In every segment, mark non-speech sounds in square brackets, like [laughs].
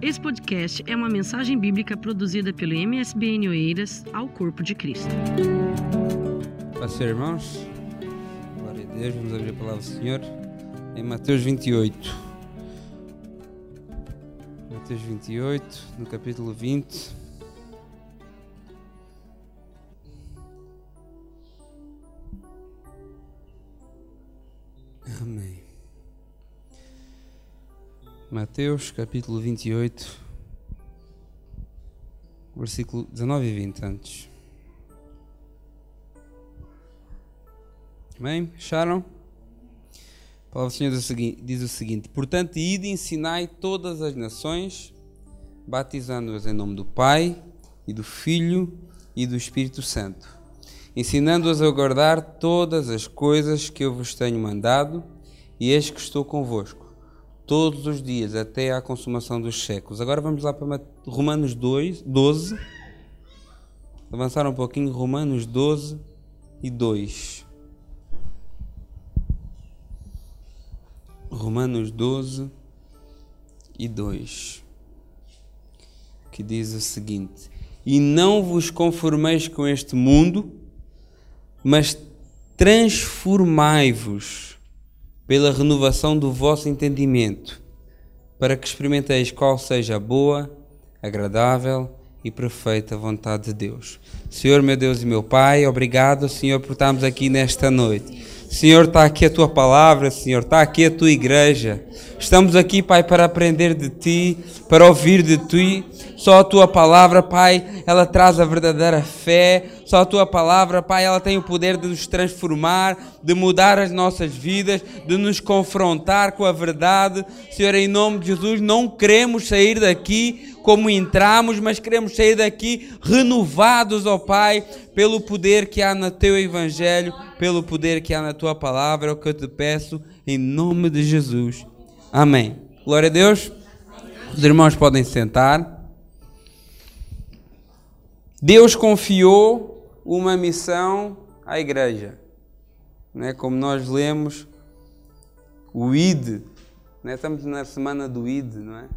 Esse podcast é uma mensagem bíblica produzida pelo MSBN Oeiras ao Corpo de Cristo. Paz irmãos. Glória a Deus. Vamos abrir a palavra do Senhor em Mateus 28. Mateus 28, no capítulo 20. Amém. Mateus capítulo 28, versículo 19 e 20 antes. Amém? Acharam? A palavra do Senhor diz o seguinte, Portanto, ide e ensinai todas as nações, batizando-as em nome do Pai, e do Filho e do Espírito Santo, ensinando-as a guardar todas as coisas que eu vos tenho mandado, e eis que estou convosco todos os dias até à consumação dos séculos. Agora vamos lá para Romanos 2, 12. Avançar um pouquinho, Romanos 12 e 2. Romanos 12 e 2. Que diz o seguinte: E não vos conformeis com este mundo, mas transformai-vos pela renovação do vosso entendimento, para que experimenteis qual seja a boa, agradável e perfeita vontade de Deus. Senhor, meu Deus e meu Pai, obrigado, Senhor, por estarmos aqui nesta noite. Senhor, está aqui a tua palavra, Senhor, está aqui a tua igreja. Estamos aqui, Pai, para aprender de ti, para ouvir de ti. Só a tua palavra, Pai, ela traz a verdadeira fé. Só a tua palavra, Pai, ela tem o poder de nos transformar, de mudar as nossas vidas, de nos confrontar com a verdade. Senhor, em nome de Jesus, não queremos sair daqui como entramos, mas queremos sair daqui renovados, ó Pai, pelo poder que há no teu evangelho, pelo poder que há na tua palavra, é o que eu te peço, em nome de Jesus. Amém. Glória a Deus. Os irmãos podem sentar. Deus confiou uma missão à igreja. Né? Como nós lemos, o ID. Né? Estamos na semana do ID, não é?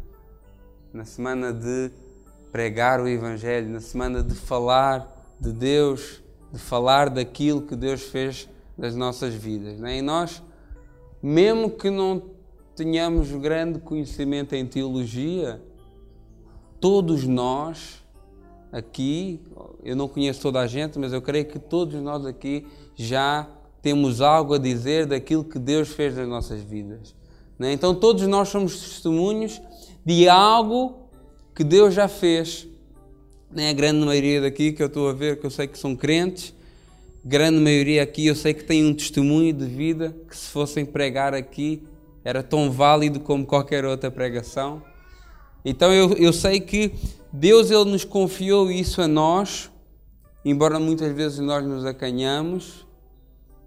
na semana de pregar o Evangelho, na semana de falar de Deus, de falar daquilo que Deus fez das nossas vidas. Né? E nós, mesmo que não tenhamos grande conhecimento em teologia, todos nós aqui, eu não conheço toda a gente, mas eu creio que todos nós aqui já temos algo a dizer daquilo que Deus fez nas nossas vidas. Né? Então todos nós somos testemunhos de algo que Deus já fez. Nem a grande maioria daqui que eu estou a ver, que eu sei que são crentes, grande maioria aqui eu sei que tem um testemunho de vida que se fossem pregar aqui era tão válido como qualquer outra pregação. Então eu, eu sei que Deus ele nos confiou isso a nós, embora muitas vezes nós nos acanhamos,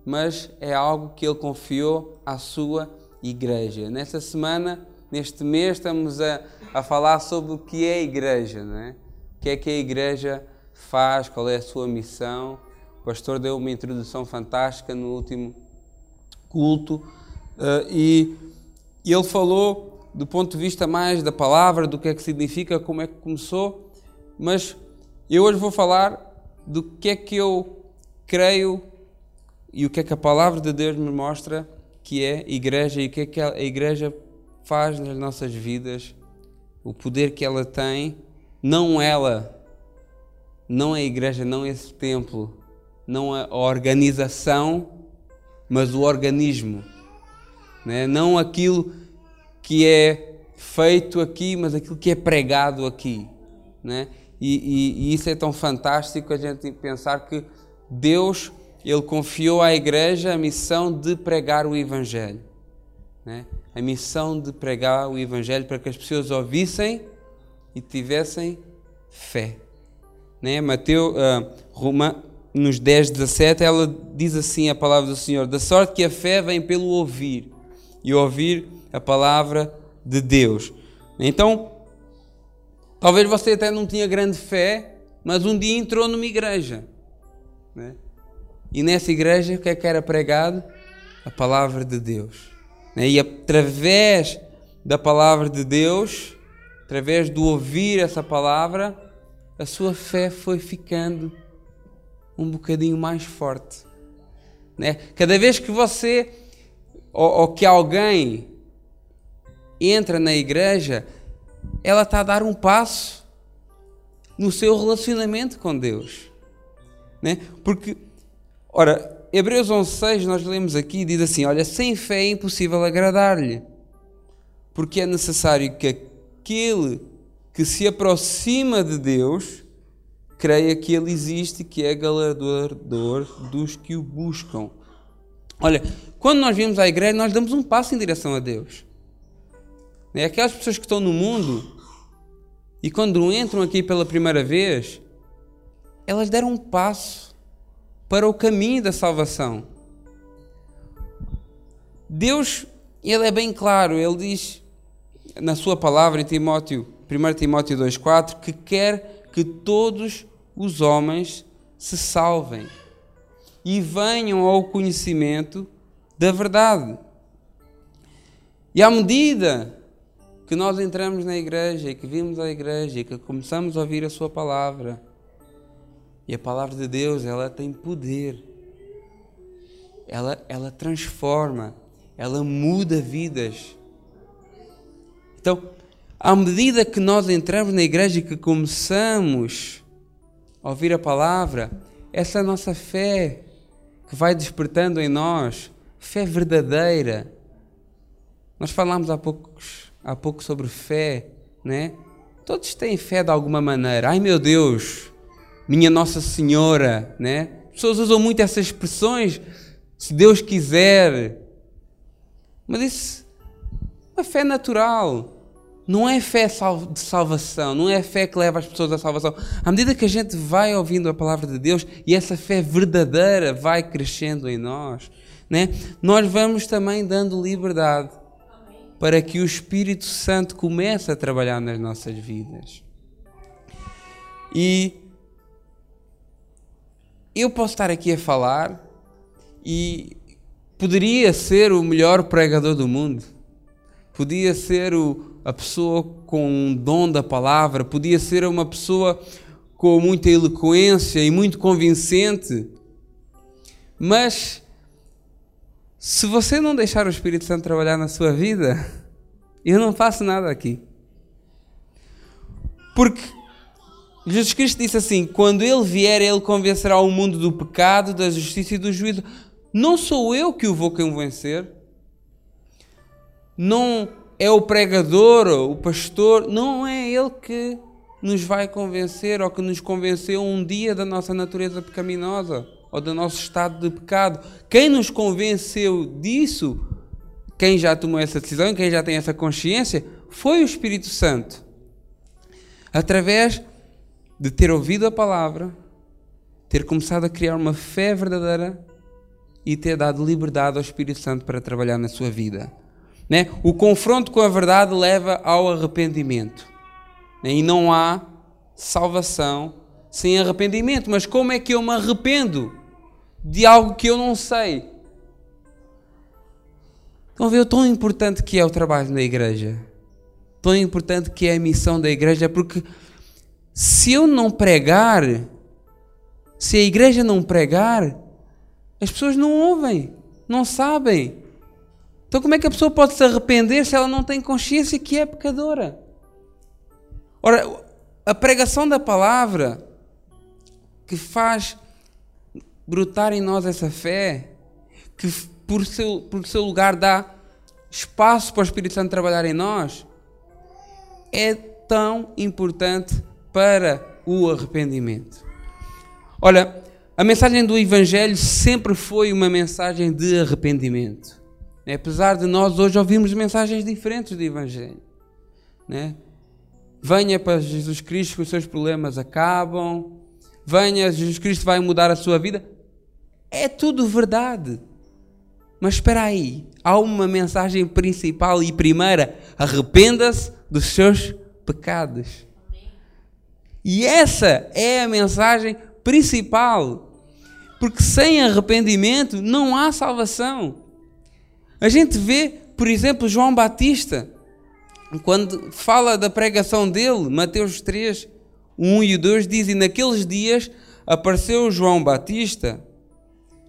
mas é algo que Ele confiou à sua igreja. Nessa semana neste mês estamos a, a falar sobre o que é a igreja, não é? O que é que a igreja faz, qual é a sua missão. O pastor deu uma introdução fantástica no último culto uh, e ele falou do ponto de vista mais da palavra, do que é que significa, como é que começou, mas eu hoje vou falar do que é que eu creio e o que é que a palavra de Deus me mostra que é igreja e o que é que a igreja faz nas nossas vidas, o poder que ela tem, não ela, não a igreja, não esse templo, não a organização, mas o organismo. Né? Não aquilo que é feito aqui, mas aquilo que é pregado aqui. Né? E, e, e isso é tão fantástico a gente pensar que Deus ele confiou à igreja a missão de pregar o Evangelho. Né? a missão de pregar o Evangelho para que as pessoas ouvissem e tivessem fé. Né? Mateus, uh, Roma, nos 10, 17, ela diz assim a palavra do Senhor: Da sorte que a fé vem pelo ouvir, e ouvir a palavra de Deus. Então, talvez você até não tinha grande fé, mas um dia entrou numa igreja. Né? E nessa igreja, o que é que era pregado? A palavra de Deus. Né? E através da palavra de Deus, através do ouvir essa palavra, a sua fé foi ficando um bocadinho mais forte. Né? Cada vez que você ou, ou que alguém entra na igreja, ela está a dar um passo no seu relacionamento com Deus. Né? Porque, ora, Hebreus 11.6 nós lemos aqui, diz assim, olha, sem fé é impossível agradar-lhe, porque é necessário que aquele que se aproxima de Deus creia que Ele existe e que é galardoador dos que o buscam. Olha, quando nós vimos à igreja, nós damos um passo em direção a Deus. É aquelas pessoas que estão no mundo e quando entram aqui pela primeira vez, elas deram um passo para o caminho da salvação. Deus, ele é bem claro, ele diz na sua palavra em Timóteo, 1 Timóteo 2,4, que quer que todos os homens se salvem e venham ao conhecimento da verdade. E à medida que nós entramos na igreja e que vimos a igreja e que começamos a ouvir a sua palavra, e a palavra de Deus, ela tem poder. Ela, ela transforma, ela muda vidas. Então, à medida que nós entramos na igreja e que começamos a ouvir a palavra, essa nossa fé que vai despertando em nós, fé verdadeira. Nós falámos há poucos, há pouco sobre fé, né? Todos têm fé de alguma maneira. Ai meu Deus, minha Nossa Senhora, né? As pessoas usam muito essas expressões, se Deus quiser. Mas isso é fé natural. Não é fé de salvação, não é fé que leva as pessoas à salvação. À medida que a gente vai ouvindo a palavra de Deus e essa fé verdadeira vai crescendo em nós, né? nós vamos também dando liberdade para que o Espírito Santo comece a trabalhar nas nossas vidas. E eu posso estar aqui a falar e poderia ser o melhor pregador do mundo, podia ser o, a pessoa com um dom da palavra, podia ser uma pessoa com muita eloquência e muito convincente, mas se você não deixar o Espírito Santo trabalhar na sua vida, eu não faço nada aqui. Porque Jesus Cristo disse assim: quando Ele vier, Ele convencerá o mundo do pecado, da justiça e do juízo. Não sou eu que o vou convencer. Não é o pregador, o pastor, não é ele que nos vai convencer ou que nos convenceu um dia da nossa natureza pecaminosa ou do nosso estado de pecado. Quem nos convenceu disso, quem já tomou essa decisão, quem já tem essa consciência, foi o Espírito Santo. Através de ter ouvido a palavra, ter começado a criar uma fé verdadeira e ter dado liberdade ao Espírito Santo para trabalhar na sua vida. Né? O confronto com a verdade leva ao arrependimento. Né? E não há salvação sem arrependimento. Mas como é que eu me arrependo de algo que eu não sei? Estão a ver o tão importante que é o trabalho na igreja? Tão importante que é a missão da igreja, porque se eu não pregar, se a igreja não pregar, as pessoas não ouvem, não sabem. Então, como é que a pessoa pode se arrepender se ela não tem consciência que é pecadora? Ora, a pregação da palavra que faz brotar em nós essa fé, que por seu, por seu lugar dá espaço para o Espírito Santo trabalhar em nós, é tão importante para o arrependimento. Olha, a mensagem do Evangelho sempre foi uma mensagem de arrependimento. Né? Apesar de nós hoje ouvirmos mensagens diferentes do Evangelho. Né? Venha para Jesus Cristo que os seus problemas acabam. Venha, Jesus Cristo vai mudar a sua vida. É tudo verdade. Mas espera aí, há uma mensagem principal e primeira: arrependa-se dos seus pecados. E essa é a mensagem principal. Porque sem arrependimento não há salvação. A gente vê, por exemplo, João Batista. quando fala da pregação dele, Mateus 3, 1 e 2 diz: E naqueles dias apareceu João Batista,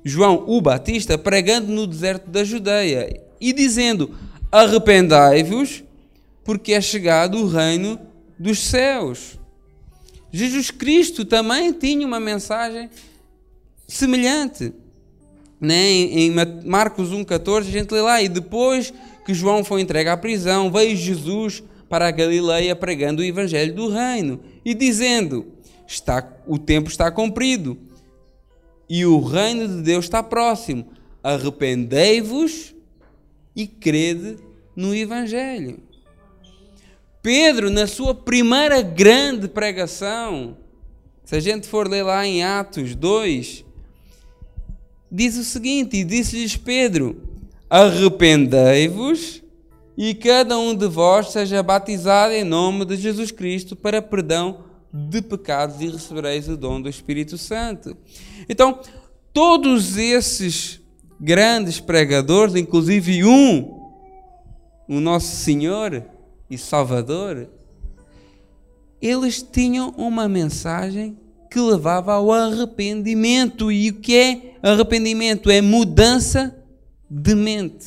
João o Batista, pregando no deserto da Judeia e dizendo: Arrependai-vos, porque é chegado o reino dos céus. Jesus Cristo também tinha uma mensagem semelhante. Né? Em Marcos 1,14 a gente lê lá, e depois que João foi entregue à prisão, veio Jesus para a Galileia pregando o evangelho do reino e dizendo: está, o tempo está cumprido e o reino de Deus está próximo. Arrependei-vos e crede no evangelho. Pedro, na sua primeira grande pregação, se a gente for ler lá em Atos 2, diz o seguinte: E disse-lhes Pedro: Arrependei-vos e cada um de vós seja batizado em nome de Jesus Cristo para perdão de pecados e recebereis o dom do Espírito Santo. Então, todos esses grandes pregadores, inclusive um, o nosso Senhor e Salvador, eles tinham uma mensagem que levava ao arrependimento. E o que é arrependimento? É mudança de mente,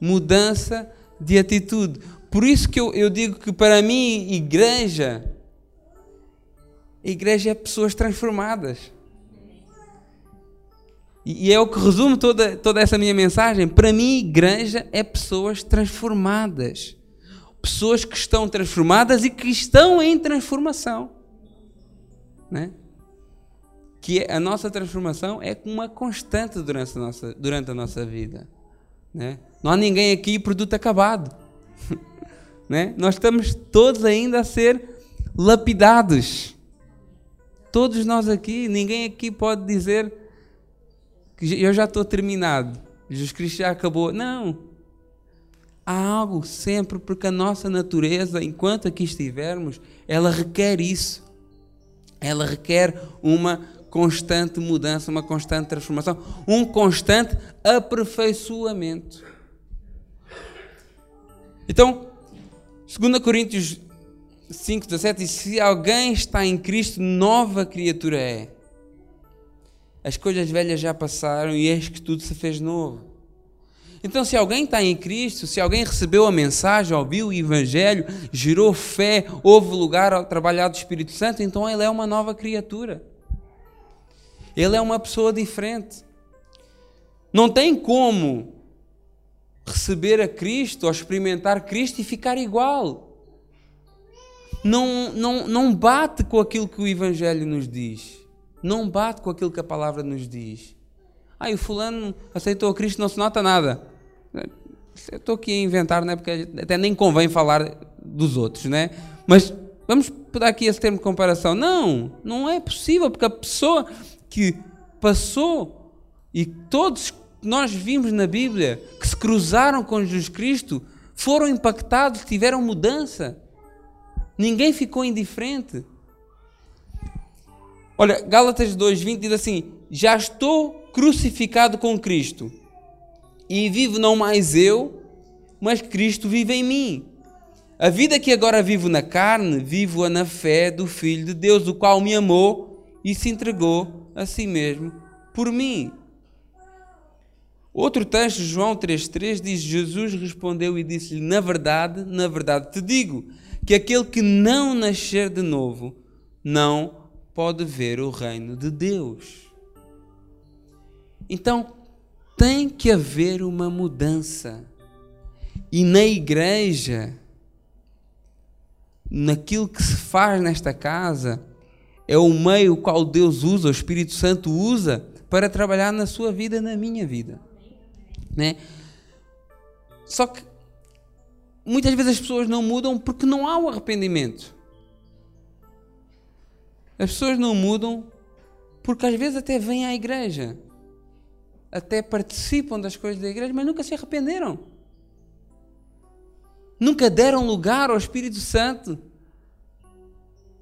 mudança de atitude. Por isso que eu, eu digo que para mim, igreja, igreja é pessoas transformadas. E, é o que resume toda, toda essa minha mensagem. Para mim, igreja é pessoas transformadas. Pessoas que estão transformadas e que estão em transformação. Né? que a nossa transformação é uma constante durante a nossa, durante a nossa vida. Né? Não há ninguém aqui produto acabado. [laughs] né? Nós estamos todos ainda a ser lapidados. Todos nós aqui, ninguém aqui pode dizer que eu já estou terminado. Jesus Cristo já acabou. Não. Há algo sempre, porque a nossa natureza, enquanto aqui estivermos, ela requer isso. Ela requer uma constante mudança, uma constante transformação, um constante aperfeiçoamento. Então, 2 Coríntios 5,17 diz: Se alguém está em Cristo, nova criatura é. As coisas velhas já passaram e eis que tudo se fez novo. Então, se alguém está em Cristo, se alguém recebeu a mensagem, ouviu o Evangelho, gerou fé, houve lugar ao trabalhar do Espírito Santo, então ele é uma nova criatura. Ele é uma pessoa diferente. Não tem como receber a Cristo ou experimentar Cristo e ficar igual. Não, não, não bate com aquilo que o Evangelho nos diz. Não bate com aquilo que a palavra nos diz. Ah, e o fulano aceitou a Cristo, não se nota nada. Eu estou aqui a inventar, né? porque até nem convém falar dos outros, né? Mas vamos dar aqui esse termo de comparação. Não, não é possível, porque a pessoa que passou e todos nós vimos na Bíblia que se cruzaram com Jesus Cristo foram impactados, tiveram mudança. Ninguém ficou indiferente. Olha, Gálatas 2:20 diz assim: Já estou crucificado com Cristo, e vivo não mais eu, mas Cristo vive em mim. A vida que agora vivo na carne, vivo-a na fé do Filho de Deus, o qual me amou e se entregou a si mesmo por mim. Outro texto, João 3,3, diz: Jesus respondeu e disse-lhe: Na verdade, na verdade te digo, que aquele que não nascer de novo não pode ver o reino de Deus. Então, tem que haver uma mudança. E na igreja, naquilo que se faz nesta casa, é o meio qual Deus usa, o Espírito Santo usa para trabalhar na sua vida, na minha vida. Né? Só que muitas vezes as pessoas não mudam porque não há o arrependimento. As pessoas não mudam porque às vezes até vêm à igreja, até participam das coisas da igreja, mas nunca se arrependeram. Nunca deram lugar ao Espírito Santo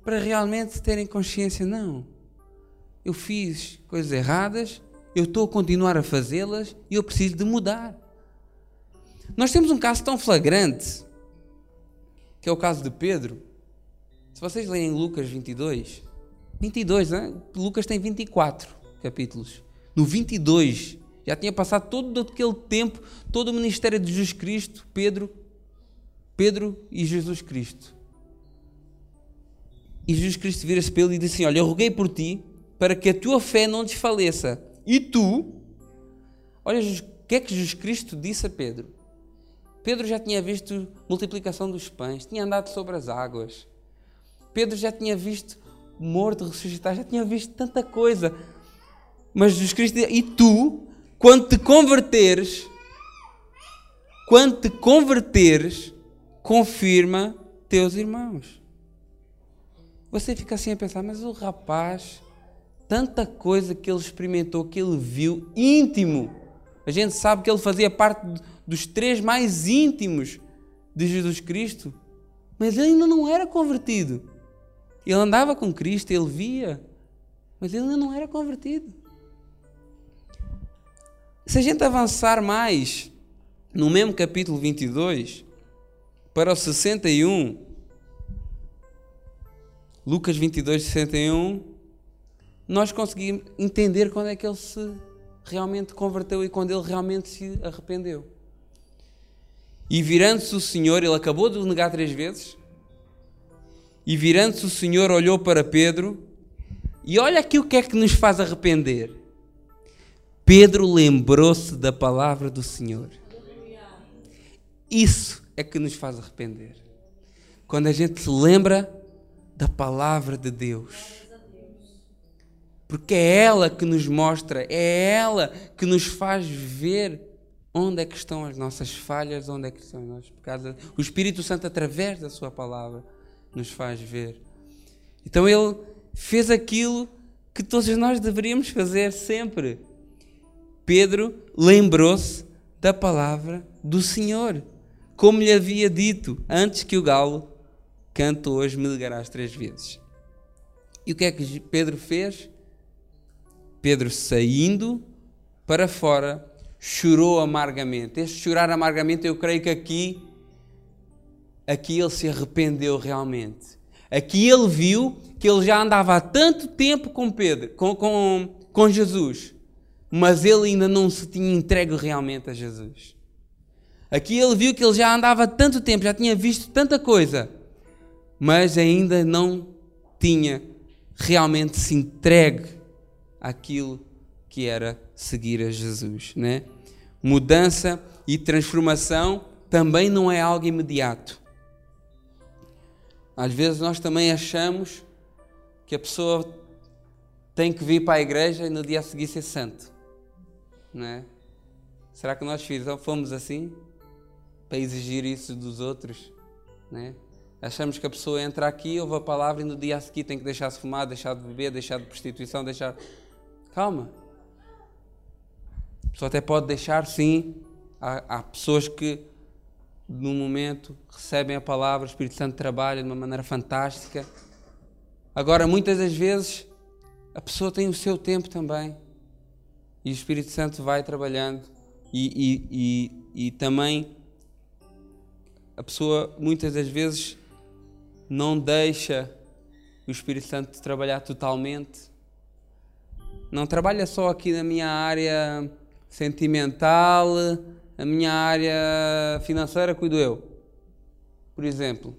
para realmente terem consciência, não. Eu fiz coisas erradas, eu estou a continuar a fazê-las e eu preciso de mudar. Nós temos um caso tão flagrante que é o caso de Pedro. Se vocês leem Lucas 22, 22, né? Lucas tem 24 capítulos. No 22, já tinha passado todo aquele tempo, todo o ministério de Jesus Cristo, Pedro, Pedro e Jesus Cristo. E Jesus Cristo vira-se para ele e diz assim: Olha, eu roguei por ti para que a tua fé não desfaleça. E tu, olha, o que é que Jesus Cristo disse a Pedro? Pedro já tinha visto multiplicação dos pães, tinha andado sobre as águas. Pedro já tinha visto morto ressuscitar, já tinha visto tanta coisa. Mas Jesus Cristo e tu, quando te converteres, quando te converteres, confirma teus irmãos. Você fica assim a pensar, mas o rapaz, tanta coisa que ele experimentou, que ele viu íntimo. A gente sabe que ele fazia parte dos três mais íntimos de Jesus Cristo, mas ele ainda não era convertido. Ele andava com Cristo, ele via, mas ele ainda não era convertido. Se a gente avançar mais no mesmo capítulo 22, para o 61, Lucas 22, 61, nós conseguimos entender quando é que ele se realmente converteu e quando ele realmente se arrependeu. E virando-se o Senhor, ele acabou de o negar três vezes, e virando-se o Senhor, olhou para Pedro, e olha aqui o que é que nos faz arrepender. Pedro lembrou-se da palavra do Senhor. Isso é que nos faz arrepender. Quando a gente se lembra da palavra de Deus. Porque é ela que nos mostra, é ela que nos faz ver onde é que estão as nossas falhas, onde é que estão os nossos pecados. O Espírito Santo, através da Sua palavra, nos faz ver. Então Ele fez aquilo que todos nós deveríamos fazer sempre. Pedro lembrou-se da palavra do Senhor, como lhe havia dito antes que o galo cante hoje me ligarás três vezes. E o que é que Pedro fez? Pedro saindo para fora chorou amargamente. Este chorar amargamente, eu creio que aqui aqui ele se arrependeu realmente. Aqui ele viu que ele já andava há tanto tempo com Pedro, com, com, com Jesus, mas ele ainda não se tinha entregue realmente a Jesus. Aqui ele viu que ele já andava há tanto tempo, já tinha visto tanta coisa, mas ainda não tinha realmente se entregue àquilo que era seguir a Jesus, né? Mudança e transformação também não é algo imediato. Às vezes nós também achamos que a pessoa tem que vir para a igreja e no dia a seguir ser santo. Não é? Será que nós fomos assim? Para exigir isso dos outros? Né? Achamos que a pessoa entra aqui, ouve a palavra e no dia a seguir tem que deixar de fumar, deixar de beber, deixar de prostituição, deixar. Calma. A pessoa até pode deixar, sim. Há, há pessoas que num momento, recebem a palavra, o Espírito Santo trabalha de uma maneira fantástica. Agora, muitas das vezes, a pessoa tem o seu tempo também. E o Espírito Santo vai trabalhando. E, e, e, e também a pessoa, muitas das vezes, não deixa o Espírito Santo trabalhar totalmente. Não trabalha só aqui na minha área sentimental, a minha área financeira cuido eu. Por exemplo.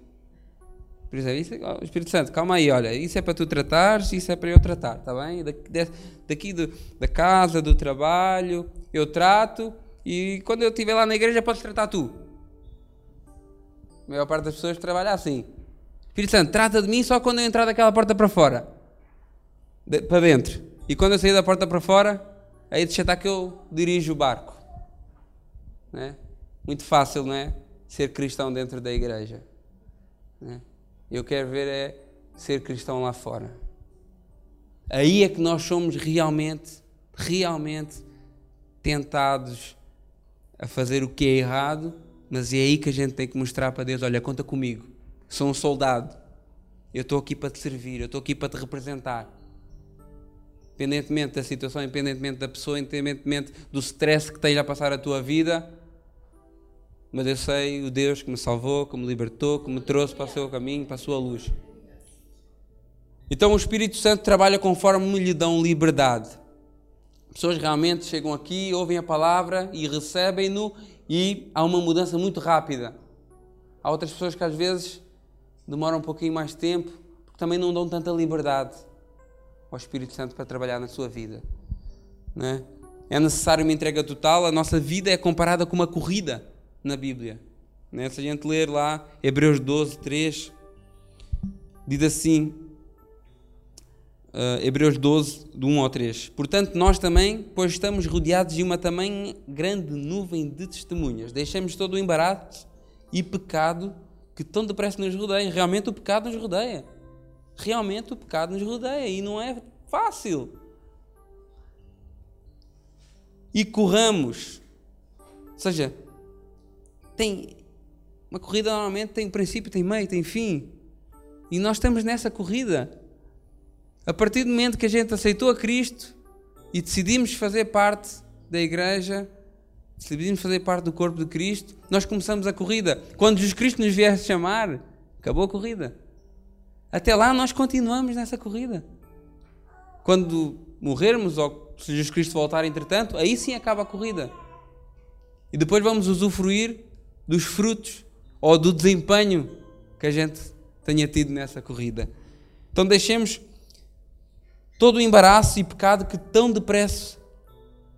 Por exemplo, isso, oh, Espírito Santo, calma aí, olha, isso é para tu tratares, isso é para eu tratar, está bem? Daqui, daqui do, da casa, do trabalho, eu trato e quando eu estiver lá na igreja podes tratar tu. A maior parte das pessoas trabalha assim. Espírito Santo, trata de mim só quando eu entrar daquela porta para fora. De, para dentro. E quando eu sair da porta para fora, aí deixa estar que eu dirijo o barco. Né? Muito fácil, não é? Ser cristão dentro da igreja. Né? Eu quero ver é ser cristão lá fora. Aí é que nós somos realmente, realmente tentados a fazer o que é errado, mas é aí que a gente tem que mostrar para Deus: olha, conta comigo, sou um soldado, eu estou aqui para te servir, eu estou aqui para te representar. Independentemente da situação, independentemente da pessoa, independentemente do stress que esteja a passar a tua vida, mas eu sei o Deus que me salvou, que me libertou, que me trouxe para o seu caminho, para a sua luz. Então o Espírito Santo trabalha conforme me lhe dão liberdade. Pessoas realmente chegam aqui, ouvem a palavra e recebem-no e há uma mudança muito rápida. Há outras pessoas que às vezes demoram um pouquinho mais tempo porque também não dão tanta liberdade ao Espírito Santo para trabalhar na sua vida. Não é? necessário uma entrega total. A nossa vida é comparada com uma corrida na Bíblia. Não é? Se a gente ler lá Hebreus 12, 3, diz assim: Uh, Hebreus 12, do 1 ao 3. Portanto, nós também, pois estamos rodeados de uma também grande nuvem de testemunhas, deixemos todo o embaraço e pecado que tão depressa nos rodeia. Realmente o pecado nos rodeia. Realmente o pecado nos rodeia e não é fácil. E corramos. Ou seja, tem uma corrida normalmente tem princípio, tem meio, tem fim. E nós estamos nessa corrida. A partir do momento que a gente aceitou a Cristo e decidimos fazer parte da igreja, decidimos fazer parte do corpo de Cristo, nós começamos a corrida. Quando Jesus Cristo nos vier chamar, acabou a corrida. Até lá nós continuamos nessa corrida. Quando morrermos ou se Jesus Cristo voltar entretanto, aí sim acaba a corrida. E depois vamos usufruir dos frutos ou do desempenho que a gente tenha tido nessa corrida. Então deixemos todo o embaraço e pecado que tão depressa,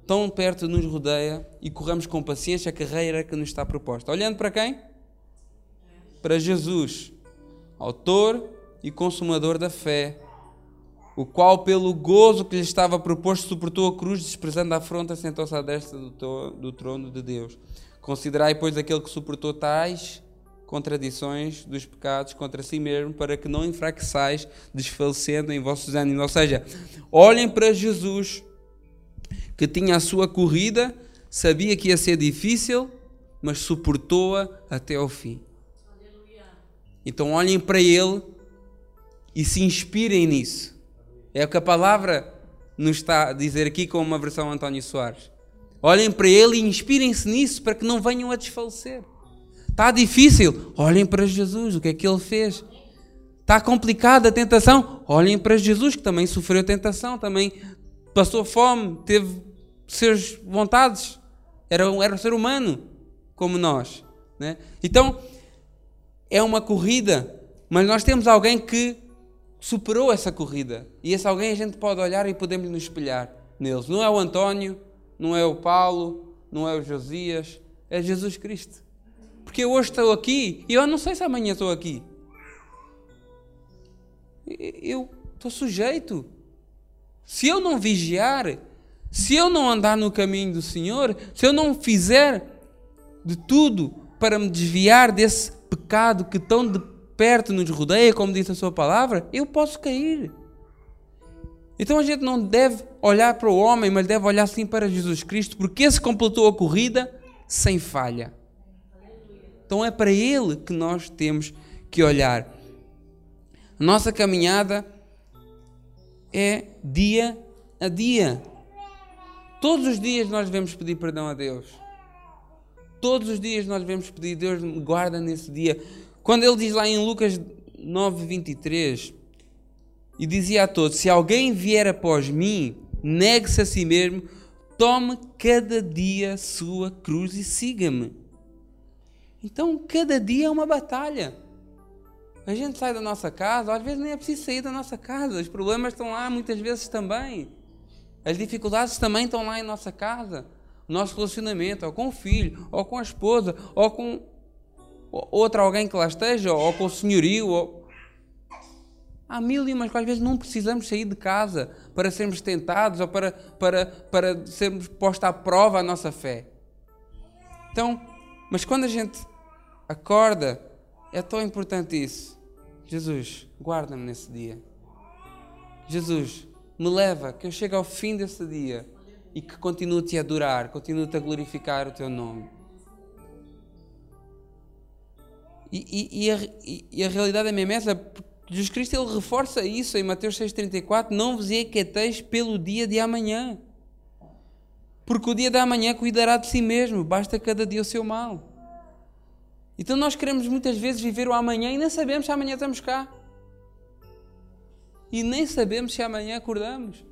tão perto nos rodeia e corramos com paciência a carreira que nos está proposta. Olhando para quem? Para Jesus, autor e consumador da fé, o qual, pelo gozo que lhe estava proposto, suportou a cruz, desprezando a afronta, sentou-se à destra do trono de Deus. Considerai, pois, aquele que suportou tais contradições dos pecados contra si mesmo, para que não enfraqueçais, desfalecendo em vossos ânimos. Ou seja, olhem para Jesus, que tinha a sua corrida, sabia que ia ser difícil, mas suportou-a até ao fim. Então olhem para Ele e se inspirem nisso. É o que a palavra nos está a dizer aqui com uma versão António Soares. Olhem para Ele e inspirem-se nisso para que não venham a desfalecer. Está difícil? Olhem para Jesus, o que é que ele fez? Está complicada a tentação? Olhem para Jesus, que também sofreu tentação, também passou fome, teve seus vontades, era, era um ser humano como nós. Né? Então, é uma corrida, mas nós temos alguém que superou essa corrida. E esse alguém a gente pode olhar e podemos nos espelhar neles. Não é o António, não é o Paulo, não é o Josias, é Jesus Cristo porque hoje estou aqui e eu não sei se amanhã estou aqui. Eu estou sujeito. Se eu não vigiar, se eu não andar no caminho do Senhor, se eu não fizer de tudo para me desviar desse pecado que tão de perto nos rodeia, como diz a sua palavra, eu posso cair. Então a gente não deve olhar para o homem, mas deve olhar sim para Jesus Cristo, porque esse completou a corrida sem falha. Então é para Ele que nós temos que olhar. Nossa caminhada é dia a dia. Todos os dias nós devemos pedir perdão a Deus. Todos os dias nós devemos pedir, Deus me guarda nesse dia. Quando ele diz lá em Lucas 9, 23, e dizia a todos: Se alguém vier após mim, negue-se a si mesmo, tome cada dia sua cruz e siga-me. Então, cada dia é uma batalha. A gente sai da nossa casa, às vezes nem é preciso sair da nossa casa, os problemas estão lá muitas vezes também. As dificuldades também estão lá em nossa casa. O nosso relacionamento, ou com o filho, ou com a esposa, ou com outro alguém que lá esteja, ou com o senhorio. Ou... Há mil e umas coisas. Às vezes não precisamos sair de casa para sermos tentados ou para, para, para sermos posta à prova a nossa fé. Então, mas quando a gente acorda, é tão importante isso. Jesus, guarda-me nesse dia. Jesus, me leva, que eu chegue ao fim desse dia e que continue-te a adorar, continue-te a glorificar o teu nome. E, e, e, a, e, a, realidade é mesmo essa. Jesus Cristo ele reforça isso em Mateus 6,34: Não vos inquieteis pelo dia de amanhã porque o dia da manhã cuidará de si mesmo, basta cada dia o seu mal. Então nós queremos muitas vezes viver o amanhã e nem sabemos se amanhã estamos cá. E nem sabemos se amanhã acordamos.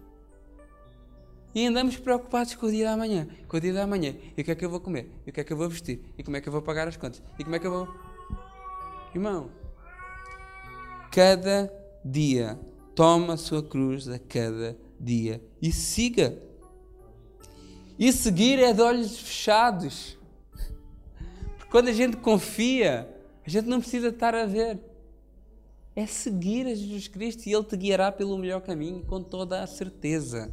E andamos preocupados com o dia da manhã, com o dia da manhã. E o que é que eu vou comer? E o que é que eu vou vestir? E como é que eu vou pagar as contas? E como é que eu vou. Irmão, cada dia toma a sua cruz a cada dia e siga. E seguir é de olhos fechados. Porque quando a gente confia, a gente não precisa estar a ver. É seguir a Jesus Cristo e Ele te guiará pelo melhor caminho, com toda a certeza.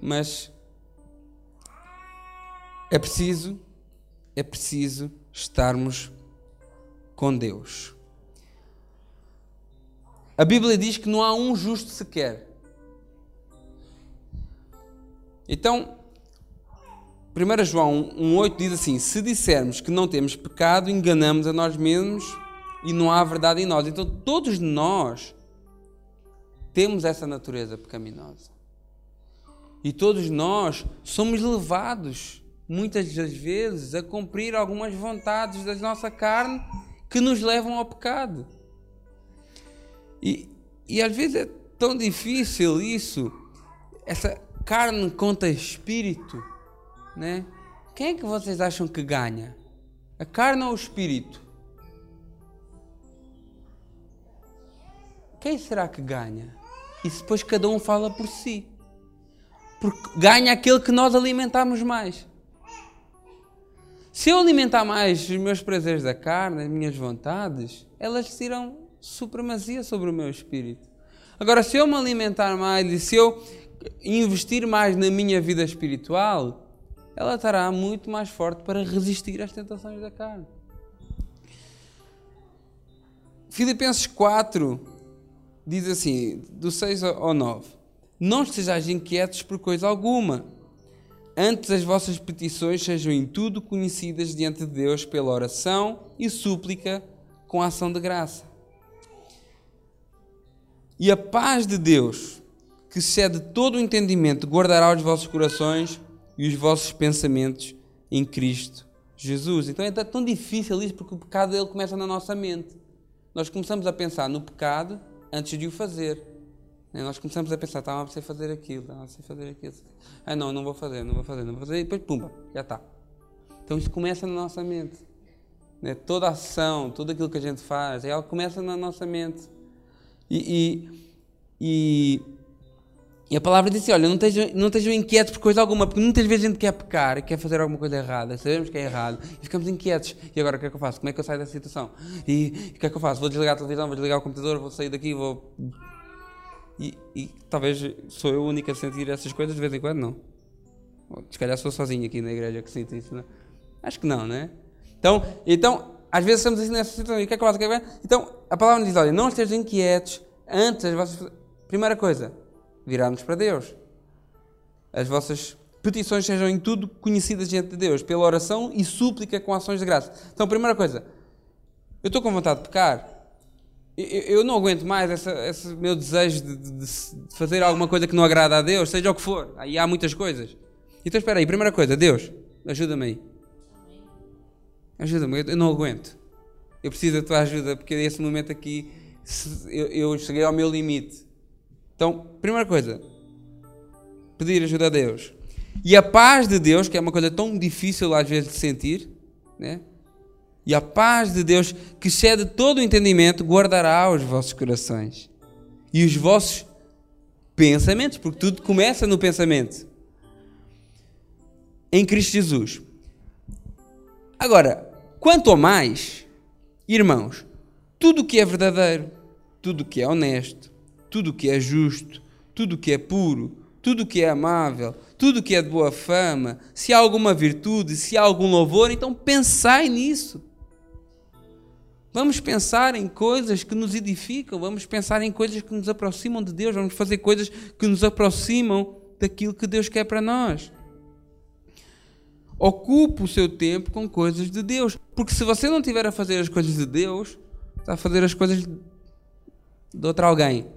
Mas é preciso, é preciso estarmos com Deus. A Bíblia diz que não há um justo sequer. Então, 1 João 1,8 diz assim: Se dissermos que não temos pecado, enganamos a nós mesmos e não há verdade em nós. Então, todos nós temos essa natureza pecaminosa. E todos nós somos levados, muitas das vezes, a cumprir algumas vontades da nossa carne que nos levam ao pecado. E, e às vezes é tão difícil isso, essa carne contra espírito, né? Quem é que vocês acham que ganha? A carne ou o espírito? Quem será que ganha? E depois cada um fala por si. Porque ganha aquele que nós alimentamos mais. Se eu alimentar mais os meus prazeres da carne, as minhas vontades, elas terão supremacia sobre o meu espírito. Agora, se eu me alimentar mais e se eu investir mais na minha vida espiritual, ela estará muito mais forte para resistir às tentações da carne. Filipenses 4 diz assim, do 6 ao 9: Não estejais inquietos por coisa alguma, antes as vossas petições sejam em tudo conhecidas diante de Deus pela oração e súplica com a ação de graça. E a paz de Deus, que excede todo o entendimento, guardará os vossos corações e os vossos pensamentos em Cristo Jesus. Então é tão difícil isso porque o pecado ele começa na nossa mente. Nós começamos a pensar no pecado antes de o fazer. Né? Nós começamos a pensar, estava a precisar fazer aquilo, estava a precisar fazer aquilo. Ah, não, não vou fazer, não vou fazer, não vou fazer. E depois, pumba, já está. Então isso começa na nossa mente. Né? Toda ação, tudo aquilo que a gente faz, que começa na nossa mente. E, e, e, a palavra diz assim, olha, não estejam, não estejam inquietos por coisa alguma, porque muitas vezes a gente quer pecar, quer fazer alguma coisa errada, sabemos que é errado, e ficamos inquietos. E agora o que é que eu faço? Como é que eu saio dessa situação? E o que é que eu faço? Vou desligar a televisão, vou desligar o computador, vou sair daqui, vou... E, e talvez sou eu o único a sentir essas coisas de vez em quando, não. Se calhar sou sozinho aqui na igreja que sinto isso, não? É? Acho que não, né? Então, então às vezes estamos assim nessa situação. E o que é que eu faço? Então, a palavra diz: olha, não estejam inquietos antes as vossas. Primeira coisa, virarmos para Deus. As vossas petições sejam em tudo conhecidas diante de Deus, pela oração e súplica com ações de graça. Então, primeira coisa, eu estou com vontade de pecar. Eu, não aguento mais essa, esse meu desejo de, de, de, fazer alguma coisa que não agrada a Deus, seja o que for. Aí há muitas coisas. Então, espera aí, primeira coisa, Deus, ajuda-me aí. Ajuda-me, eu não aguento. Eu preciso da tua ajuda, porque nesse momento aqui eu, eu cheguei ao meu limite. Então, primeira coisa, pedir ajuda a Deus. E a paz de Deus, que é uma coisa tão difícil às vezes de sentir, né? E a paz de Deus, que excede todo o entendimento, guardará os vossos corações e os vossos pensamentos, porque tudo começa no pensamento. Em Cristo Jesus. Agora, Quanto ao mais, irmãos, tudo o que é verdadeiro, tudo o que é honesto, tudo o que é justo, tudo o que é puro, tudo o que é amável, tudo o que é de boa fama, se há alguma virtude, se há algum louvor, então pensai nisso. Vamos pensar em coisas que nos edificam, vamos pensar em coisas que nos aproximam de Deus, vamos fazer coisas que nos aproximam daquilo que Deus quer para nós. Ocupe o seu tempo com coisas de Deus. Porque se você não estiver a fazer as coisas de Deus, está a fazer as coisas de outro alguém.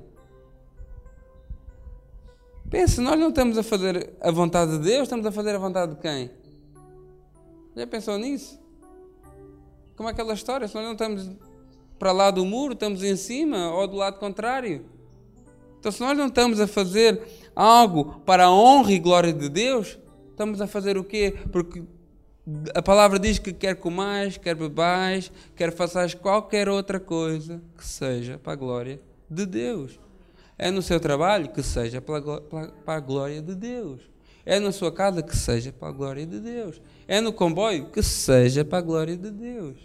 Pense, nós não estamos a fazer a vontade de Deus, estamos a fazer a vontade de quem? Já pensou nisso? Como aquela história? Se nós não estamos para lá do muro, estamos em cima ou do lado contrário. Então, se nós não estamos a fazer algo para a honra e glória de Deus, estamos a fazer o quê? Porque a palavra diz que quer comais, quer bebais, quer façais qualquer outra coisa que seja para a glória de Deus. É no seu trabalho que seja para a glória de Deus. É na sua casa que seja para a glória de Deus. É no comboio que seja para a glória de Deus.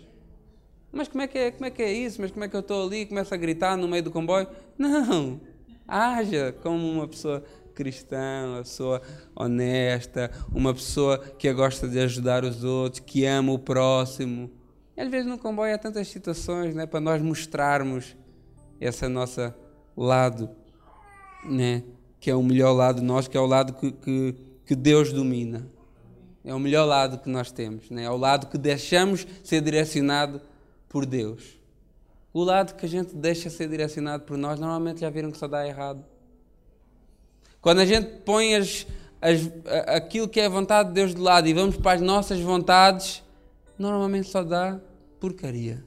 Mas como é que é, como é, que é isso? Mas como é que eu estou ali e começo a gritar no meio do comboio? Não. Haja como uma pessoa cristã, uma pessoa honesta, uma pessoa que gosta de ajudar os outros, que ama o próximo. Às vezes no comboio há tantas situações né, para nós mostrarmos esse nosso lado, né, que é o melhor lado de nós, que é o lado que, que, que Deus domina. É o melhor lado que nós temos, né? é o lado que deixamos ser direcionado por Deus. O lado que a gente deixa ser direcionado por nós, normalmente já viram que só dá errado. Quando a gente põe as, as, aquilo que é a vontade de Deus de lado e vamos para as nossas vontades, normalmente só dá porcaria.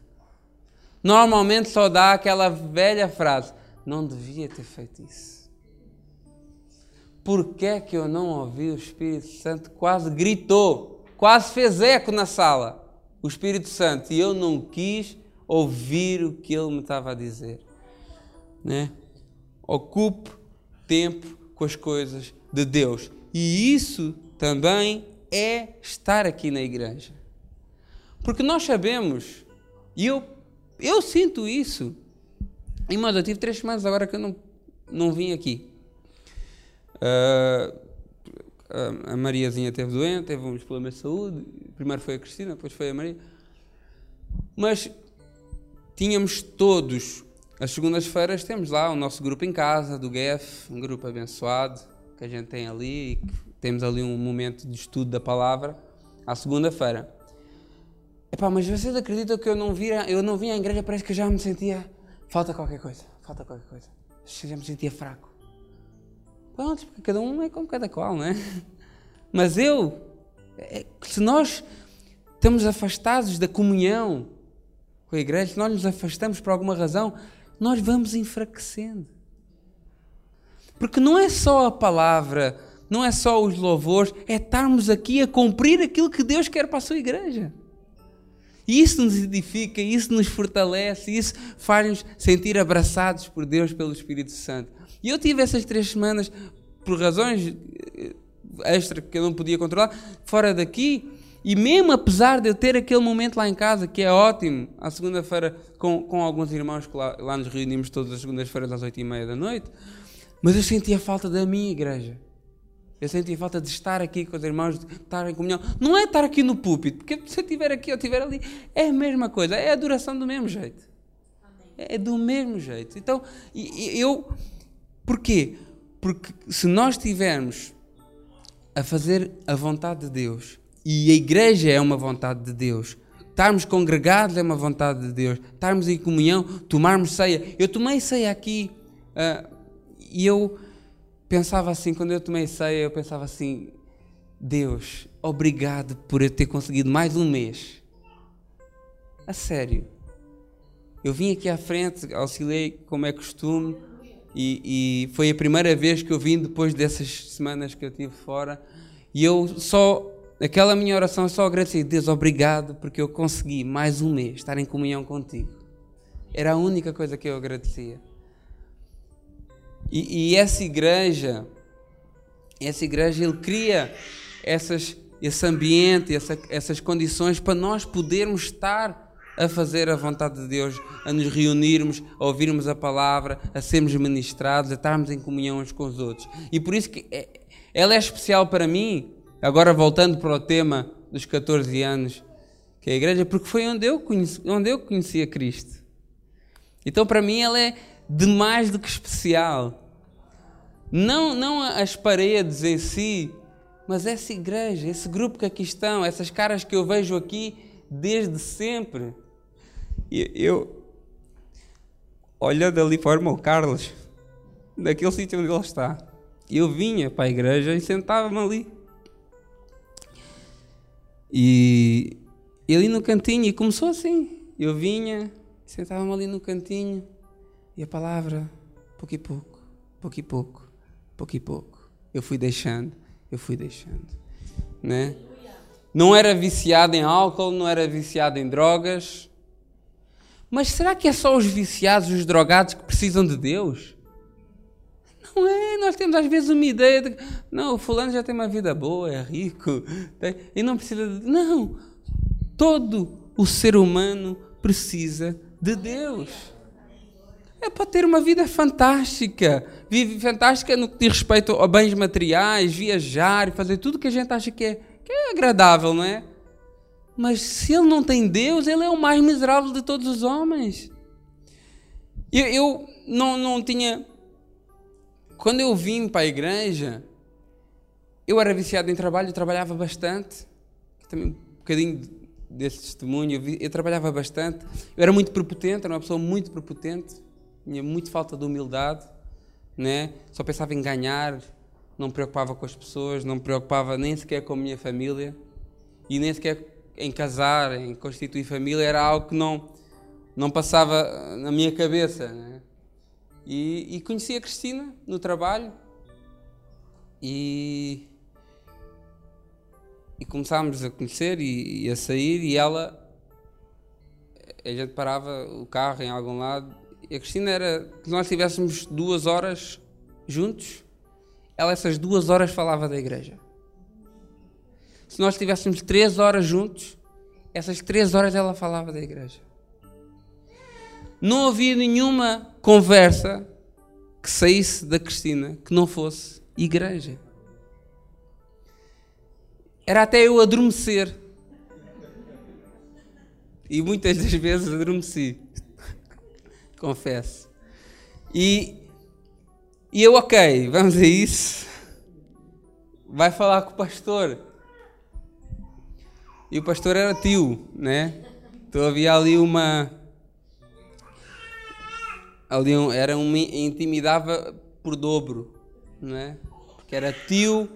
Normalmente só dá aquela velha frase: não devia ter feito isso. Por que que eu não ouvi o Espírito Santo? Quase gritou, quase fez eco na sala. O Espírito Santo, e eu não quis ouvir o que ele me estava a dizer. Né? Ocupe tempo com as coisas de Deus. E isso também é estar aqui na igreja. Porque nós sabemos, e eu, eu sinto isso. E, mas eu tive três semanas agora que eu não, não vim aqui. Uh, a Mariazinha teve doente, teve uns problemas de saúde. Primeiro foi a Cristina, depois foi a Maria. Mas tínhamos todos as segundas-feiras temos lá o nosso grupo em casa, do GEF, um grupo abençoado que a gente tem ali e temos ali um momento de estudo da palavra à segunda-feira. Epá, mas vocês acreditam que eu não, vira, eu não vim à igreja, parece que eu já me sentia. Falta qualquer coisa, falta qualquer coisa. Já me sentia fraco. Pronto, porque cada um é como cada qual, não é? Mas eu, é, se nós estamos afastados da comunhão com a igreja, se nós nos afastamos por alguma razão, nós vamos enfraquecendo. Porque não é só a palavra, não é só os louvores, é estarmos aqui a cumprir aquilo que Deus quer para a sua igreja. E isso nos edifica, isso nos fortalece, isso faz-nos sentir abraçados por Deus, pelo Espírito Santo. E eu tive essas três semanas, por razões eh, extra que eu não podia controlar, fora daqui, e mesmo apesar de eu ter aquele momento lá em casa, que é ótimo, à segunda-feira, com, com alguns irmãos que lá, lá nos reunimos todas as segundas-feiras às oito e meia da noite, mas eu sentia falta da minha igreja. Eu sentia falta de estar aqui com os irmãos, de estar em comunhão. Não é estar aqui no púlpito, porque se eu estiver aqui ou estiver ali, é a mesma coisa, é a adoração do mesmo jeito. É do mesmo jeito. Então, eu. Porquê? Porque se nós estivermos a fazer a vontade de Deus, e a igreja é uma vontade de Deus. Estarmos congregados é uma vontade de Deus. Estarmos em comunhão, tomarmos ceia. Eu tomei ceia aqui uh, e eu pensava assim, quando eu tomei ceia, eu pensava assim: Deus, obrigado por eu ter conseguido mais um mês. A sério. Eu vim aqui à frente, auxiliei como é costume, e, e foi a primeira vez que eu vim depois dessas semanas que eu tive fora. E eu só Aquela minha oração é só agradecer. Deus, obrigado porque eu consegui mais um mês estar em comunhão contigo. Era a única coisa que eu agradecia. E, e essa igreja, essa igreja, ele cria essas, esse ambiente, essa, essas condições para nós podermos estar a fazer a vontade de Deus, a nos reunirmos, a ouvirmos a palavra, a sermos ministrados, a estarmos em comunhão uns com os outros. E por isso que é, ela é especial para mim, Agora voltando para o tema dos 14 anos, que é a igreja, porque foi onde eu conheci, onde eu conheci a Cristo. Então para mim ela é de mais do que especial. Não, não as paredes em si, mas essa igreja, esse grupo que aqui estão, essas caras que eu vejo aqui desde sempre. Eu, eu olhando ali para o irmão Carlos, naquele sítio onde ele está, eu vinha para a igreja e sentava-me ali. E ele no cantinho, e começou assim. Eu vinha, sentava-me ali no cantinho, e a palavra, pouco e pouco, pouco e pouco, pouco e pouco. Eu fui deixando, eu fui deixando. Né? Não era viciado em álcool, não era viciado em drogas. Mas será que é só os viciados, os drogados que precisam de Deus? Não é, nós temos às vezes uma ideia de não, o fulano já tem uma vida boa, é rico, tem, e não precisa de. Não! Todo o ser humano precisa de Deus. É para ter uma vida fantástica. Vive fantástica no que diz respeito a bens materiais, viajar, fazer tudo que a gente acha que é, que é agradável, não é? Mas se ele não tem Deus, ele é o mais miserável de todos os homens. Eu, eu não, não tinha quando eu vim para a igreja, eu era viciado em trabalho, eu trabalhava bastante. Também um bocadinho desse testemunho, eu, eu trabalhava bastante. Eu era muito prepotente, era uma pessoa muito prepotente, tinha muito falta de humildade, né? só pensava em ganhar, não me preocupava com as pessoas, não me preocupava nem sequer com a minha família e nem sequer em casar, em constituir família, era algo que não, não passava na minha cabeça. Né? E, e conheci a Cristina no trabalho e, e começámos a conhecer e, e, a sair e ela a gente parava o carro em algum lado e a Cristina era que nós tivéssemos duas horas juntos ela essas duas horas falava da igreja se nós tivéssemos três horas juntos essas três horas ela falava da igreja não havia nenhuma conversa que saísse da Cristina que não fosse igreja. Era até eu adormecer. E muitas das vezes adormeci. Confesso. E, e eu, ok, vamos a isso. Vai falar com o pastor. E o pastor era tio, né? Então havia ali uma ali um, era um, intimidava por dobro, não é? Porque era tio,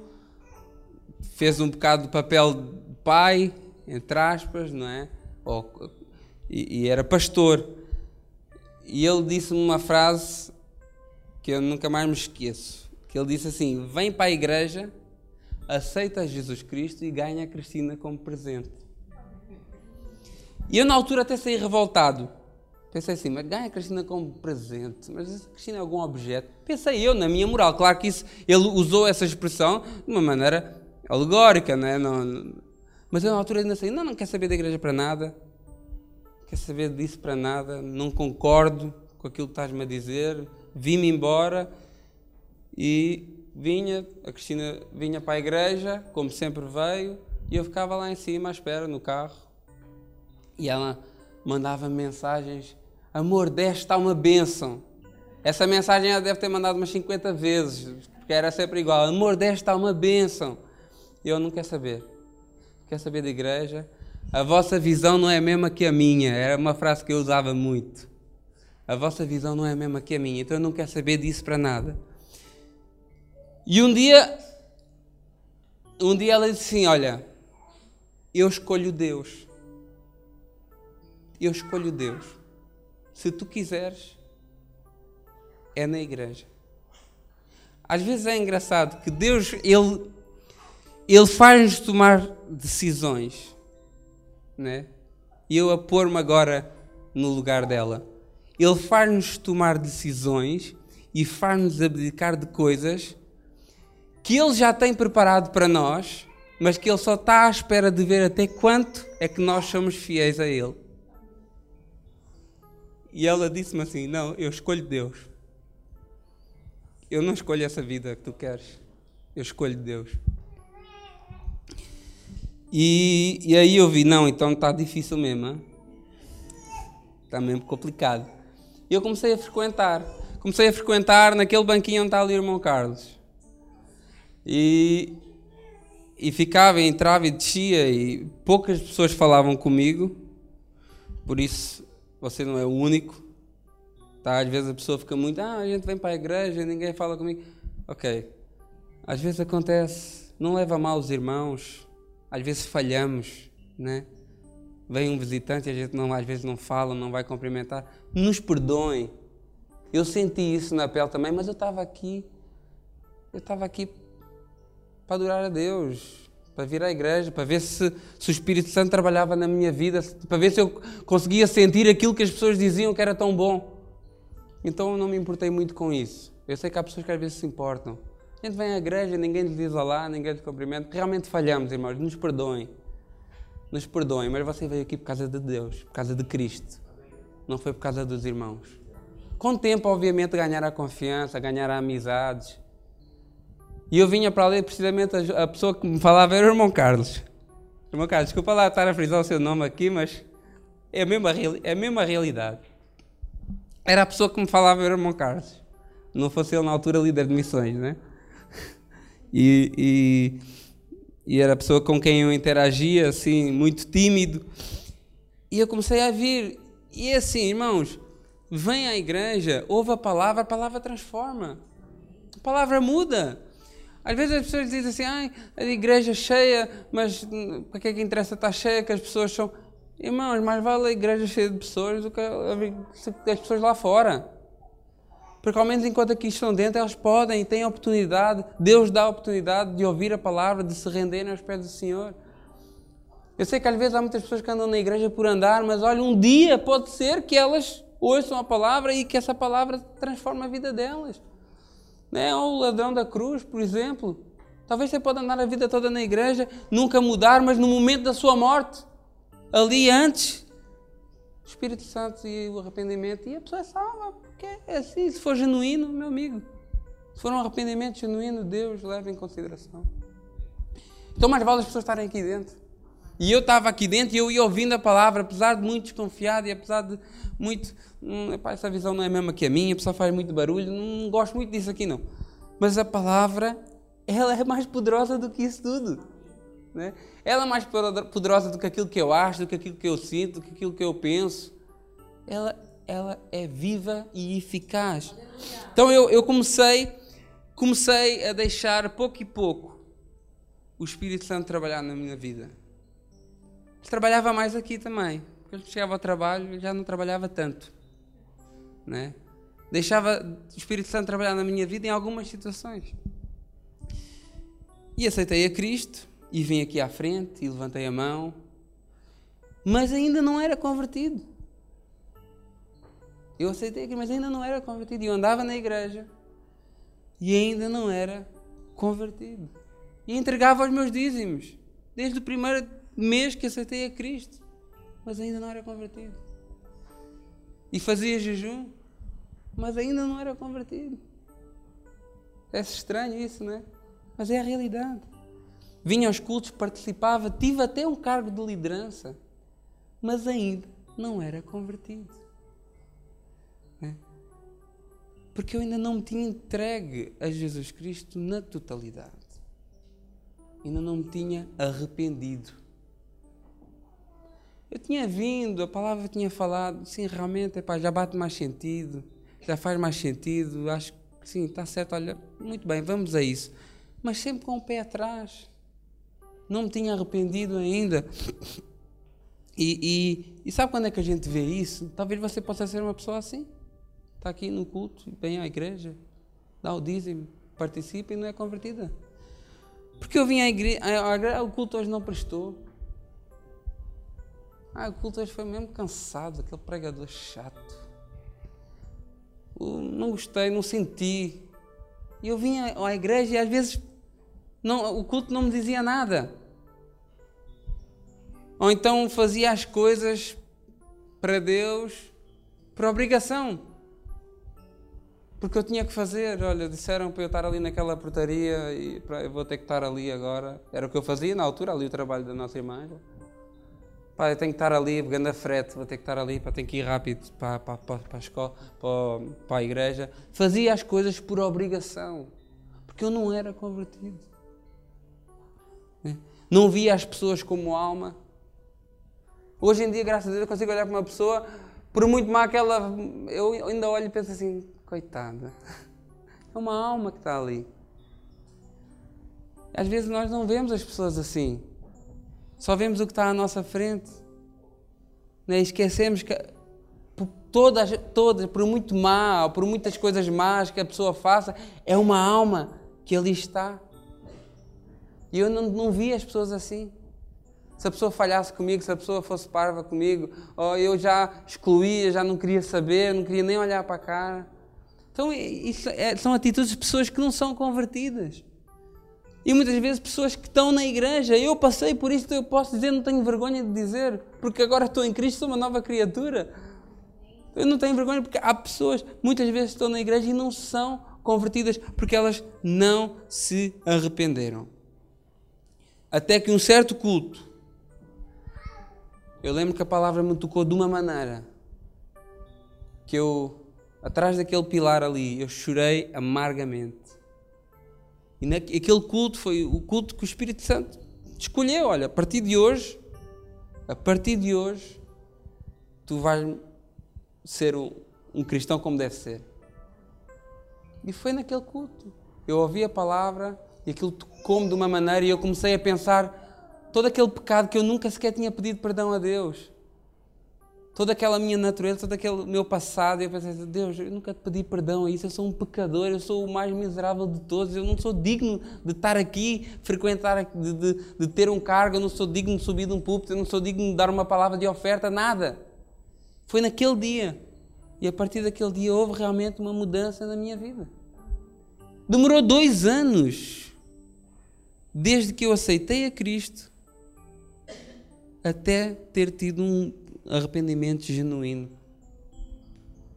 fez um bocado de papel de pai, entre aspas, não é? Ou, e, e era pastor. E ele disse-me uma frase que eu nunca mais me esqueço. Que ele disse assim: Vem para a igreja, aceita Jesus Cristo e ganha a Cristina como presente. E eu na altura até saí revoltado. Pensei assim, mas ganha a Cristina como presente, mas a Cristina é algum objeto? Pensei eu, na minha moral. Claro que isso, ele usou essa expressão de uma maneira alegórica, né? não, mas eu na altura ainda assim, não, não quer saber da igreja para nada, quer saber disso para nada, não concordo com aquilo que estás-me a dizer, vim-me embora e vinha, a Cristina vinha para a igreja, como sempre veio, e eu ficava lá em cima à espera, no carro, e ela mandava mensagens: Amor, desta uma bênção. Essa mensagem ela deve ter mandado umas 50 vezes, porque era sempre igual: Amor, desta uma bênção. E eu não quero saber. Quer saber da igreja? A vossa visão não é a mesma que a minha. Era uma frase que eu usava muito. A vossa visão não é a mesma que a minha. Então eu não quero saber disso para nada. E um dia, um dia ela disse assim: Olha, eu escolho Deus eu escolho Deus. Se tu quiseres, é na igreja. Às vezes é engraçado que Deus, Ele, ele faz-nos tomar decisões, né? E eu a pôr-me agora no lugar dela. Ele faz-nos tomar decisões e faz-nos abdicar de coisas que Ele já tem preparado para nós, mas que Ele só está à espera de ver até quanto é que nós somos fiéis a Ele. E ela disse-me assim: Não, eu escolho Deus. Eu não escolho essa vida que tu queres. Eu escolho Deus. E, e aí eu vi: Não, então está difícil mesmo. Está mesmo complicado. E eu comecei a frequentar. Comecei a frequentar naquele banquinho onde está ali o irmão Carlos. E, e ficava, entrava e descia, e poucas pessoas falavam comigo. Por isso você não é o único. Tá? Às vezes a pessoa fica muito, ah, a gente vem para a igreja, ninguém fala comigo. Ok. Às vezes acontece, não leva mal os irmãos, às vezes falhamos, né? Vem um visitante a gente não, às vezes não fala, não vai cumprimentar. Nos perdoem. Eu senti isso na pele também, mas eu estava aqui. Eu estava aqui para adorar a Deus, para vir à igreja, para ver se, se, o Espírito Santo trabalhava na minha vida, para ver se eu conseguia sentir aquilo que as pessoas diziam que era tão bom. Então eu não me importei muito com isso. Eu sei que há pessoas que às vezes se importam. A gente vem à igreja, ninguém lhe diz olá, ninguém lhe cumprimenta. Realmente falhamos, irmãos, nos perdoem. Nos perdoem, mas você veio aqui por causa de Deus, por causa de Cristo. Não foi por causa dos irmãos. Com o tempo, obviamente, ganhar a confiança, ganhar a amizades. E eu vinha para ali, precisamente, a pessoa que me falava era o irmão Carlos. Irmão Carlos, desculpa lá estar a frisar o seu nome aqui, mas é a mesma, é a mesma realidade. Era a pessoa que me falava era o irmão Carlos. Não fosse ele na altura líder de missões, né? [laughs] E, e, e, era a pessoa com quem eu interagia, assim, muito tímido. E eu comecei a vir. E assim, irmãos, vem à igreja, ouve a palavra, a palavra transforma. A palavra muda. Às vezes as pessoas dizem assim, ah, a igreja cheia, mas para que é que interessa estar cheia, que as pessoas são... Irmãos, mais vale a igreja cheia de pessoas do que as pessoas lá fora. Porque ao menos enquanto aqui estão dentro, elas podem, têm a oportunidade, Deus dá a oportunidade de ouvir a palavra, de se renderem aos pés do Senhor. Eu sei que às vezes há muitas pessoas que andam na igreja por andar, mas olha, um dia pode ser que elas ouçam a palavra e que essa palavra transforme a vida delas. Né? Ou o ladrão da cruz, por exemplo. Talvez você pode andar a vida toda na igreja, nunca mudar, mas no momento da sua morte, ali antes, o Espírito Santo e o arrependimento, e a pessoa é salva. Porque assim, se for genuíno, meu amigo. Se for um arrependimento genuíno, Deus leva em consideração. Então, mais vale as pessoas estarem aqui dentro. E eu estava aqui dentro e eu ia ouvindo a palavra, apesar de muito desconfiado e apesar de muito. Hum, epá, essa visão não é a mesma que a minha, a pessoa faz muito barulho, não gosto muito disso aqui não. Mas a palavra, ela é mais poderosa do que isso tudo. Né? Ela é mais poderosa do que aquilo que eu acho, do que aquilo que eu sinto, do que aquilo que eu penso. Ela ela é viva e eficaz. Então eu, eu comecei, comecei a deixar pouco e pouco o Espírito Santo trabalhar na minha vida. Ele trabalhava mais aqui também. Porque eu chegava ao trabalho e já não trabalhava tanto. Né? Deixava o Espírito Santo trabalhar na minha vida em algumas situações. E aceitei a Cristo e vim aqui à frente e levantei a mão. Mas ainda não era convertido. Eu aceitei mas ainda não era convertido. Eu andava na igreja e ainda não era convertido. E entregava os meus dízimos, desde o primeiro mês que aceitei a Cristo, mas ainda não era convertido. E fazia jejum, mas ainda não era convertido. É estranho isso, não é? Mas é a realidade. Vinha aos cultos, participava, tive até um cargo de liderança, mas ainda não era convertido. Porque eu ainda não me tinha entregue a Jesus Cristo na totalidade. Ainda não me tinha arrependido. Eu tinha vindo, a palavra tinha falado, sim, realmente, epá, já bate mais sentido, já faz mais sentido, acho que sim, está certo, olha, muito bem, vamos a isso. Mas sempre com o pé atrás. Não me tinha arrependido ainda. E, e, e sabe quando é que a gente vê isso? Talvez você possa ser uma pessoa assim. Está aqui no culto, vem à igreja, dá o dízimo, participa e não é convertida. Porque eu vim à igreja, o culto hoje não prestou. Ah, o culto hoje foi mesmo cansado, aquele pregador chato. Não gostei, não senti. E eu vinha à igreja e às vezes não, o culto não me dizia nada. Ou então fazia as coisas para Deus por obrigação. Porque eu tinha que fazer, olha, disseram para eu estar ali naquela portaria e eu vou ter que estar ali agora. Era o que eu fazia na altura, ali o trabalho da nossa irmã. Pá, eu tenho que estar ali, pegando a frete, vou ter que estar ali, pá, tenho que ir rápido para, para, para, para a escola, para, para a igreja. Fazia as coisas por obrigação, porque eu não era convertido. Né? Não via as pessoas como alma. Hoje em dia, graças a Deus, eu consigo olhar para uma pessoa, por muito má que ela. Eu ainda olho e penso assim: Coitada. É uma alma que está ali. Às vezes nós não vemos as pessoas assim. Só vemos o que está à nossa frente. Né? Esquecemos que por todas, todas, por muito mal, por muitas coisas más que a pessoa faça, é uma alma que ali está. E eu não, não vi as pessoas assim. Se a pessoa falhasse comigo, se a pessoa fosse parva comigo, ou eu já excluía, já não queria saber, não queria nem olhar para a cara. Então, isso é, são atitudes de pessoas que não são convertidas. E muitas vezes pessoas que estão na igreja, eu passei por isso, eu posso dizer, não tenho vergonha de dizer, porque agora estou em Cristo, sou uma nova criatura. Eu não tenho vergonha porque há pessoas, muitas vezes estão na igreja e não são convertidas porque elas não se arrependeram. Até que um certo culto, eu lembro que a palavra me tocou de uma maneira que eu, atrás daquele pilar ali, eu chorei amargamente. E naquele culto foi o culto que o Espírito Santo escolheu. Olha, a partir de hoje, a partir de hoje, tu vais ser um, um cristão como deve ser. E foi naquele culto. Eu ouvi a palavra e aquilo tocou-me de uma maneira e eu comecei a pensar todo aquele pecado que eu nunca sequer tinha pedido perdão a Deus toda aquela minha natureza, todo aquele meu passado, e eu pensei, Deus, eu nunca te pedi perdão a isso, eu sou um pecador, eu sou o mais miserável de todos, eu não sou digno de estar aqui, frequentar, de, de, de ter um cargo, eu não sou digno de subir de um púlpito, eu não sou digno de dar uma palavra de oferta, nada. Foi naquele dia. E a partir daquele dia houve realmente uma mudança na minha vida. Demorou dois anos desde que eu aceitei a Cristo até ter tido um, arrependimento genuíno,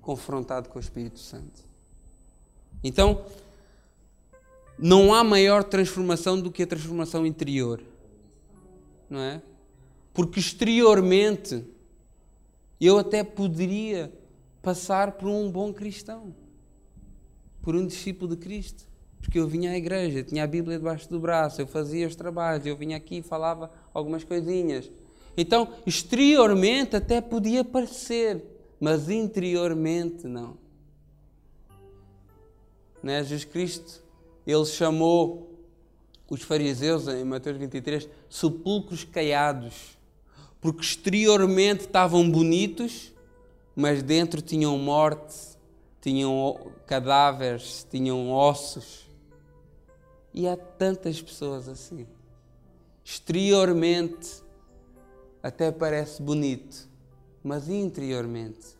confrontado com o Espírito Santo. Então, não há maior transformação do que a transformação interior, não é? Porque exteriormente eu até poderia passar por um bom cristão, por um discípulo de Cristo, porque eu vinha à igreja, tinha a Bíblia debaixo do braço, eu fazia os trabalhos, eu vinha aqui e falava algumas coisinhas. Então, exteriormente até podia parecer, mas interiormente não. Né? Jesus Cristo, ele chamou os fariseus, em Mateus 23, sepulcros caiados, porque exteriormente estavam bonitos, mas dentro tinham morte, tinham cadáveres, tinham ossos. E há tantas pessoas assim. Exteriormente até parece bonito, mas interiormente.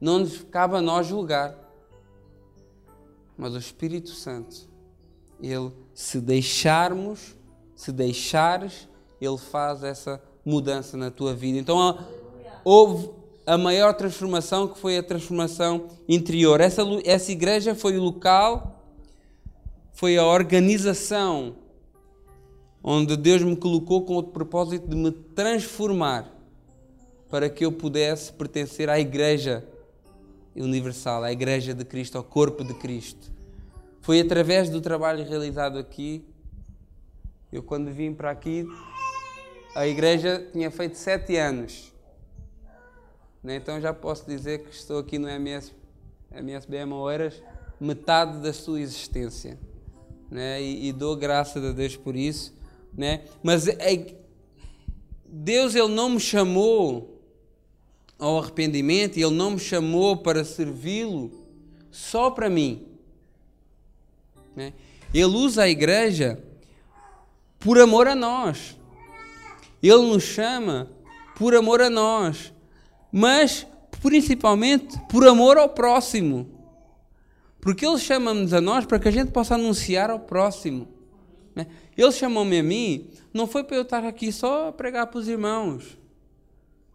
Não nos cabe a nós julgar. Mas o Espírito Santo, ele, se deixarmos, se deixares, ele faz essa mudança na tua vida. Então houve a maior transformação que foi a transformação interior. Essa, essa igreja foi o local, foi a organização onde Deus me colocou com o propósito de me transformar para que eu pudesse pertencer à Igreja Universal, à Igreja de Cristo, ao corpo de Cristo. Foi através do trabalho realizado aqui, eu quando vim para aqui, a Igreja tinha feito sete anos. Né? Então já posso dizer que estou aqui no MS, MSBM Oeiras metade da sua existência. Né? E, e dou graças a Deus por isso né? Mas é, Deus ele não me chamou ao arrependimento, ele não me chamou para servi-lo só para mim. Né? Ele usa a igreja por amor a nós. Ele nos chama por amor a nós, mas principalmente por amor ao próximo. Porque Ele chama-nos a nós para que a gente possa anunciar ao próximo. Né? Ele chamou-me a mim, não foi para eu estar aqui só a pregar para os irmãos.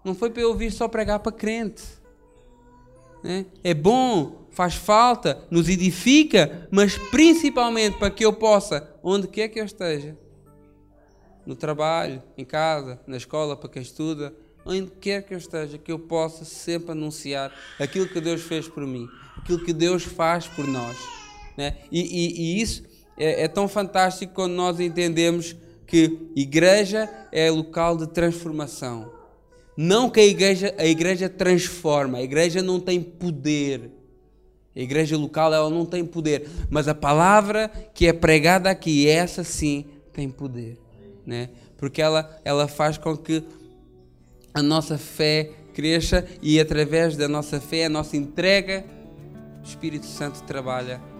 Não foi para eu ouvir só pregar para crente. Né? É bom, faz falta, nos edifica, mas principalmente para que eu possa, onde quer que eu esteja, no trabalho, em casa, na escola, para quem estuda, onde quer que eu esteja, que eu possa sempre anunciar aquilo que Deus fez por mim, aquilo que Deus faz por nós. Né? E, e, e isso é, é tão fantástico quando nós entendemos que igreja é local de transformação. Não que a igreja, a igreja transforma, a igreja não tem poder. A igreja local ela não tem poder, mas a palavra que é pregada aqui, essa sim tem poder, né? porque ela, ela faz com que a nossa fé cresça e através da nossa fé, a nossa entrega, o Espírito Santo trabalha